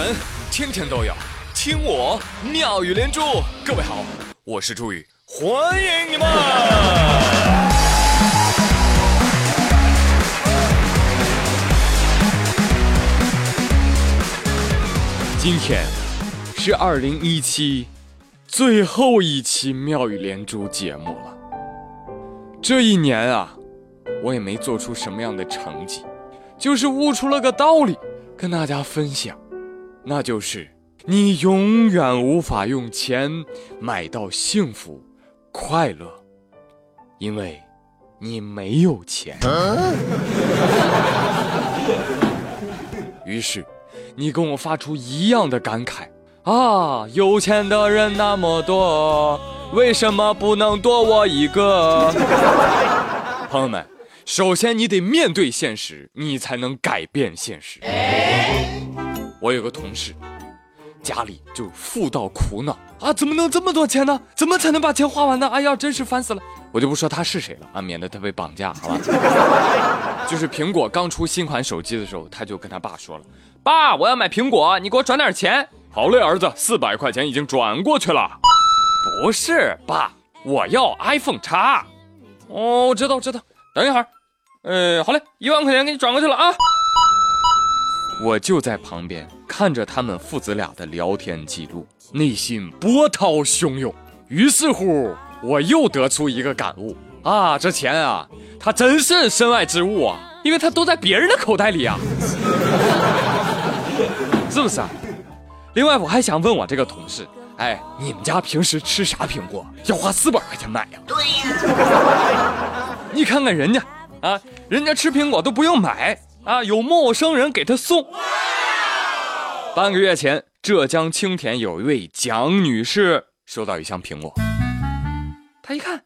闻天天都有，听我妙语连珠。各位好，我是朱宇，欢迎你们。今天是二零一七最后一期妙语连珠节目了。这一年啊，我也没做出什么样的成绩，就是悟出了个道理，跟大家分享。那就是你永远无法用钱买到幸福、快乐，因为你没有钱。于是，你跟我发出一样的感慨啊！有钱的人那么多，为什么不能多我一个？朋友们，首先你得面对现实，你才能改变现实。我有个同事，家里就富到苦恼啊，怎么能这么多钱呢？怎么才能把钱花完呢？哎呀，真是烦死了！我就不说他是谁了啊，免得他被绑架，好吧？就是苹果刚出新款手机的时候，他就跟他爸说了：“爸，我要买苹果，你给我转点钱。”好嘞，儿子，四百块钱已经转过去了。不是，爸，我要 iPhone 叉。哦，知道知道，等一会儿。呃，好嘞，一万块钱给你转过去了啊。我就在旁边看着他们父子俩的聊天记录，内心波涛汹涌。于是乎，我又得出一个感悟啊，这钱啊，它真是身外之物啊，因为它都在别人的口袋里啊，是不是啊？另外，我还想问我这个同事，哎，你们家平时吃啥苹果要花四百块钱买呀？对呀，你看看人家啊，人家吃苹果都不用买。啊！有陌生人给他送。半个月前，浙江青田有一位蒋女士收到一箱苹果，她一看，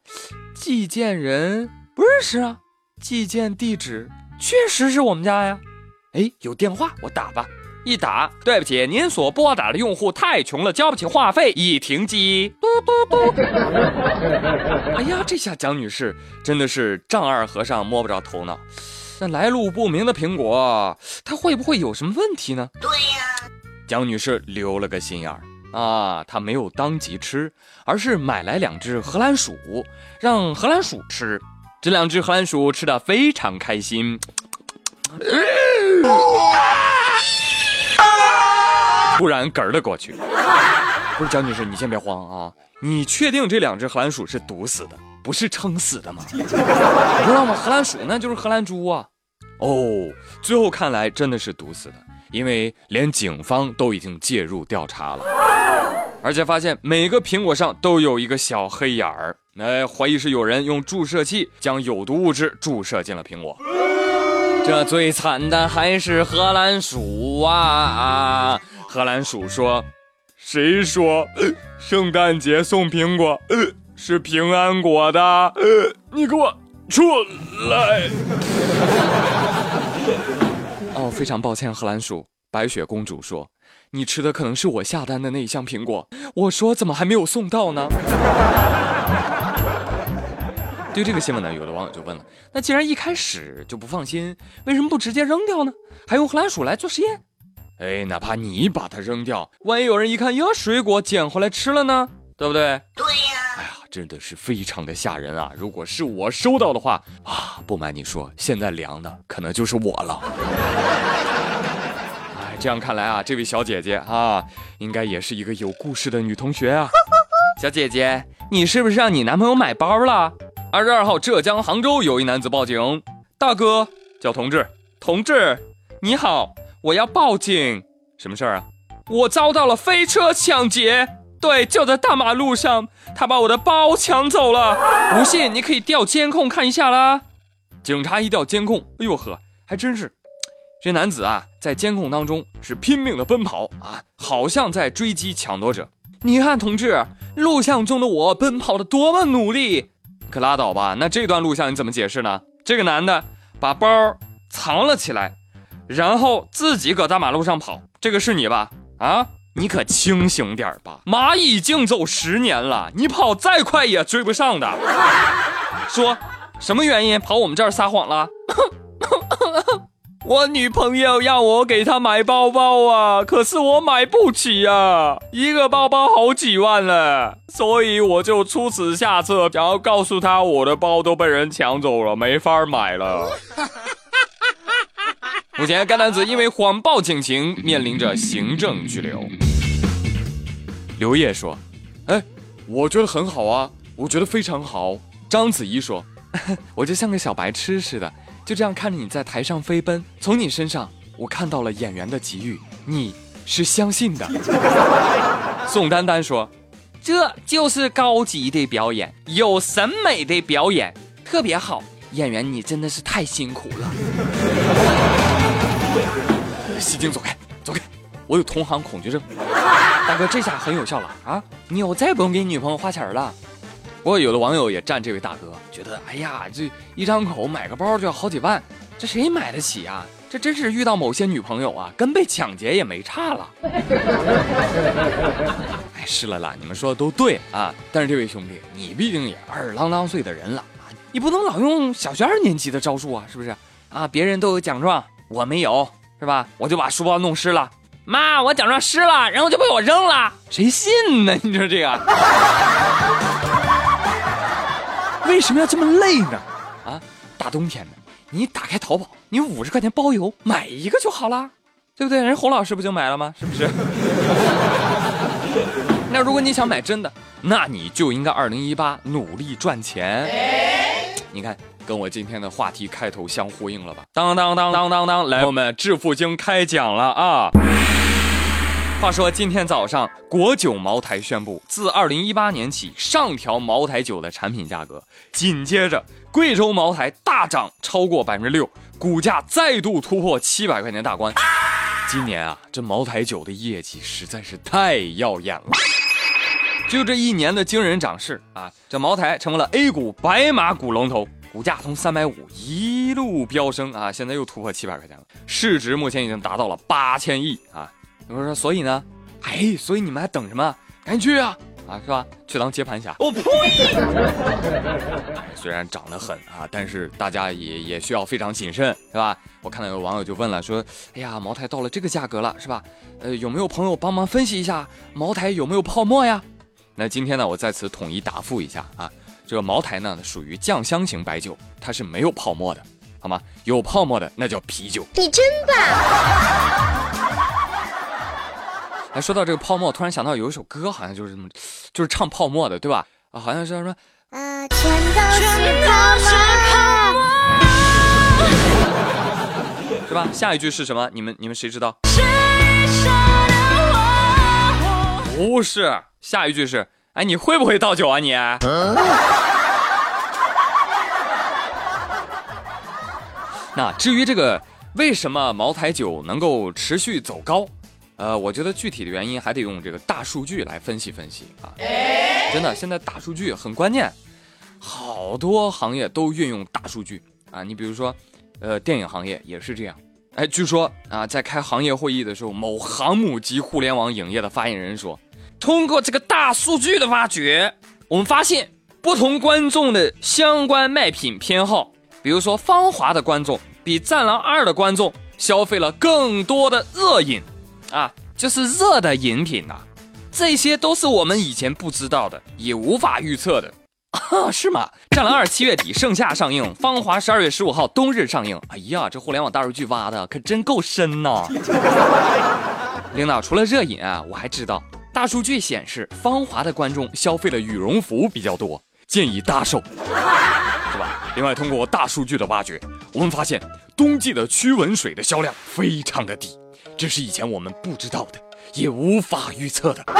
寄件人不认识啊，寄件地址确实是我们家呀。哎，有电话，我打吧。一打，对不起，您所拨打的用户太穷了，交不起话费，已停机。嘟嘟嘟。哎呀，这下蒋女士真的是丈二和尚摸不着头脑。那来路不明的苹果，它会不会有什么问题呢？对呀，蒋女士留了个心眼儿啊，她没有当即吃，而是买来两只荷兰鼠，让荷兰鼠吃。这两只荷兰鼠吃的非常开心，突然嗝了过去。不是蒋女士，你先别慌啊，你确定这两只荷兰鼠是毒死的？不是撑死的吗？你知道吗？荷兰鼠那就是荷兰猪啊！哦，最后看来真的是毒死的，因为连警方都已经介入调查了，而且发现每个苹果上都有一个小黑眼儿，哎，怀疑是有人用注射器将有毒物质注射进了苹果。这最惨的还是荷兰鼠啊！荷兰鼠说：“谁说圣诞节送苹果？”是平安果的，呃，你给我出来！哦，非常抱歉，荷兰鼠。白雪公主说：“你吃的可能是我下单的那一箱苹果。”我说：“怎么还没有送到呢？” 对这个新闻呢，有的网友就问了：“那既然一开始就不放心，为什么不直接扔掉呢？还用荷兰鼠来做实验？”哎，哪怕你把它扔掉，万一有人一看，哟，水果捡回来吃了呢？对不对？对呀。真的是非常的吓人啊！如果是我收到的话啊，不瞒你说，现在凉的可能就是我了。哎，这样看来啊，这位小姐姐啊，应该也是一个有故事的女同学啊。小姐姐，你是不是让你男朋友买包了？二十二号，浙江杭州有一男子报警，大哥叫同志，同志你好，我要报警，什么事儿啊？我遭到了飞车抢劫。对，就在大马路上，他把我的包抢走了。不信，你可以调监控看一下啦。警察一调监控，哎呦呵，还真是，这男子啊，在监控当中是拼命的奔跑啊，好像在追击抢夺者。你看，同志，录像中的我奔跑的多么努力，可拉倒吧。那这段录像你怎么解释呢？这个男的把包藏了起来，然后自己搁大马路上跑，这个是你吧？啊？你可清醒点吧！蚂蚁竞走十年了，你跑再快也追不上的。说什么原因跑我们这儿撒谎了？我女朋友让我给她买包包啊，可是我买不起啊，一个包包好几万了，所以我就出此下策，想要告诉她我的包都被人抢走了，没法买了。目前该男子因为谎报警情，面临着行政拘留。刘烨说：“哎，我觉得很好啊，我觉得非常好。”章子怡说：“我就像个小白痴似的。”就这样看着你在台上飞奔，从你身上我看到了演员的机遇，你是相信的。宋丹丹说：“这就是高级的表演，有审美的表演，特别好。演员你真的是太辛苦了。”西京，走开，走开，我有同行恐惧症。大哥，这下很有效了啊！你我再也不用给你女朋友花钱了。不过有的网友也站这位大哥，觉得哎呀，这一张口买个包就要好几万，这谁买得起啊？这真是遇到某些女朋友啊，跟被抢劫也没差了。哎，是了啦，你们说的都对啊。但是这位兄弟，你毕竟也二郎当岁的人了啊，你不能老用小学二年级的招数啊，是不是？啊，别人都有奖状，我没有，是吧？我就把书包弄湿了，妈，我奖状湿了，然后就被我扔了，谁信呢？你说这个？为什么要这么累呢？啊，大冬天的，你打开淘宝，你五十块钱包邮，买一个就好了，对不对？人洪老师不就买了吗？是不是？那如果你想买真的，那你就应该二零一八努力赚钱。你看，跟我今天的话题开头相呼应了吧？当当当当当当，来，我们致富经开讲了啊！话说今天早上，国酒茅台宣布，自二零一八年起上调茅台酒的产品价格。紧接着，贵州茅台大涨超过百分之六，股价再度突破七百块钱大关。今年啊，这茅台酒的业绩实在是太耀眼了。就这一年的惊人涨势啊，这茅台成为了 A 股白马股龙头，股价从三百五一路飙升啊，现在又突破七百块钱了，市值目前已经达到了八千亿啊。有人说，所以呢？哎，所以你们还等什么？赶紧去啊！啊，是吧？去当接盘侠。我呸！虽然涨得很啊，但是大家也也需要非常谨慎，是吧？我看到有网友就问了，说：“哎呀，茅台到了这个价格了，是吧？呃，有没有朋友帮忙分析一下茅台有没有泡沫呀？”那今天呢，我在此统一答复一下啊，这个茅台呢属于酱香型白酒，它是没有泡沫的，好吗？有泡沫的那叫啤酒。你真棒！哎，说到这个泡沫，突然想到有一首歌，好像就是这么，就是唱泡沫的，对吧？啊，好像是什么？呃，全都是泡沫，是吧？下一句是什么？你们你们谁知道？不是，下一句是，哎，你会不会倒酒啊你？那至于这个为什么茅台酒能够持续走高？呃，我觉得具体的原因还得用这个大数据来分析分析啊！真的，现在大数据很关键，好多行业都运用大数据啊。你比如说，呃，电影行业也是这样。哎，据说啊，在开行业会议的时候，某航母级互联网影业的发言人说，通过这个大数据的挖掘，我们发现不同观众的相关卖品偏好，比如说《芳华》的观众比《战狼二》的观众消费了更多的热饮。啊，就是热的饮品呐，这些都是我们以前不知道的，也无法预测的，啊，是吗？《战狼二》七月底盛夏上映，《芳华》十二月十五号冬日上映。哎呀，这互联网大数据挖的可真够深呐！领导，除了热饮啊，我还知道大数据显示，《芳华》的观众消费了羽绒服比较多，建议搭售，是吧？另外，通过大数据的挖掘，我们发现冬季的驱蚊水的销量非常的低。这是以前我们不知道的，也无法预测的。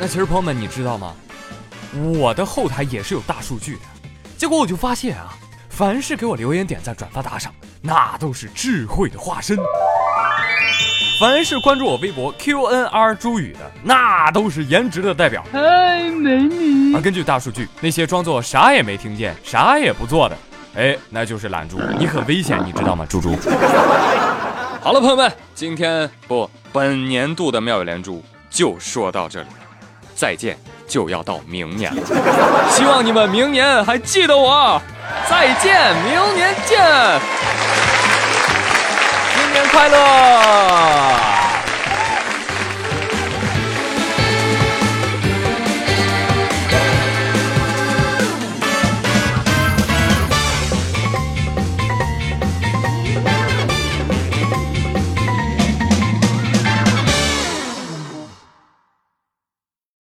那其实朋友们，你知道吗？我的后台也是有大数据的。结果我就发现啊，凡是给我留言、点赞、转发、打赏，那都是智慧的化身。凡是关注我微博 QNR 朱宇的，那都是颜值的代表。嗨，美女！而根据大数据，那些装作啥也没听见、啥也不做的，哎，那就是懒猪。你很危险，你知道吗，猪猪？好了，朋友们，今天不，本年度的妙语连珠就说到这里，再见。就要到明年了。希望你们明年还记得我。再见，明年见，新年快乐！